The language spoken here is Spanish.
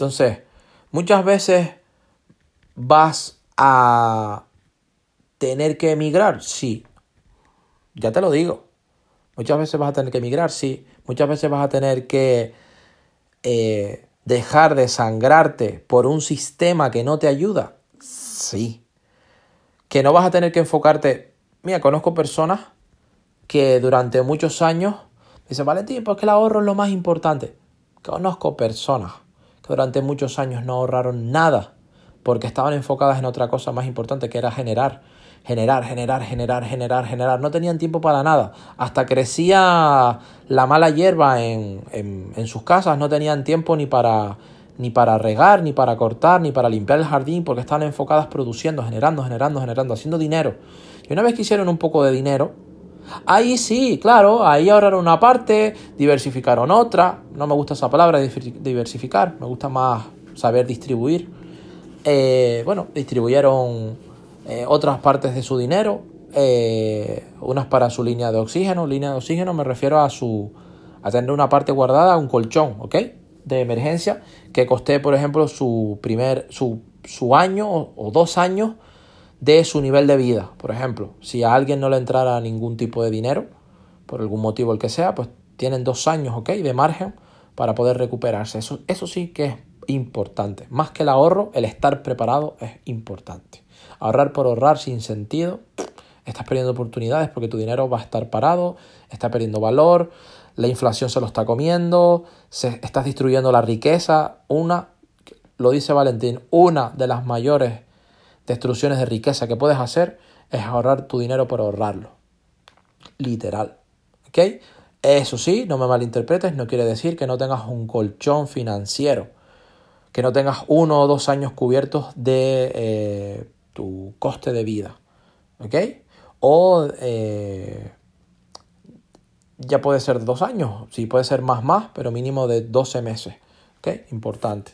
Entonces, muchas veces vas a tener que emigrar, sí. Ya te lo digo. Muchas veces vas a tener que emigrar, sí. Muchas veces vas a tener que eh, dejar de sangrarte por un sistema que no te ayuda, sí. Que no vas a tener que enfocarte. Mira, conozco personas que durante muchos años dicen, Valentín, pues que el ahorro es lo más importante. Conozco personas durante muchos años no ahorraron nada porque estaban enfocadas en otra cosa más importante que era generar generar, generar, generar, generar, generar. No tenían tiempo para nada. Hasta crecía la mala hierba en, en, sus casas, no tenían tiempo ni para, ni para regar, ni para cortar, ni para limpiar el jardín, porque estaban enfocadas produciendo, generando, generando, generando, haciendo dinero. Y una vez que hicieron un poco de dinero, ahí sí, claro, ahí ahorraron una parte, diversificaron otra. No me gusta esa palabra, diversificar, me gusta más saber distribuir. Eh, bueno, distribuyeron eh, otras partes de su dinero, eh, unas para su línea de oxígeno. Línea de oxígeno me refiero a su a tener una parte guardada, un colchón, ¿ok? De emergencia que coste, por ejemplo, su primer su, su año o, dos años de su nivel de vida. Por ejemplo, si a alguien no le entrara ningún tipo de dinero, por algún motivo el que sea, pues tienen dos años, ¿ok? De margen para poder recuperarse. Eso, eso sí que es importante. Más que el ahorro, el estar preparado es importante. Ahorrar por ahorrar sin sentido, estás perdiendo oportunidades porque tu dinero va a estar parado, está perdiendo valor, la inflación se lo está comiendo, se, estás destruyendo la riqueza. Una, lo dice Valentín, una de las mayores destrucciones de riqueza que puedes hacer es ahorrar tu dinero por ahorrarlo. Literal. ¿Ok? Eso sí, no me malinterpretes, no quiere decir que no tengas un colchón financiero, que no tengas uno o dos años cubiertos de eh, tu coste de vida. ¿Ok? O eh, ya puede ser dos años, sí puede ser más más, pero mínimo de 12 meses. ¿Ok? Importante.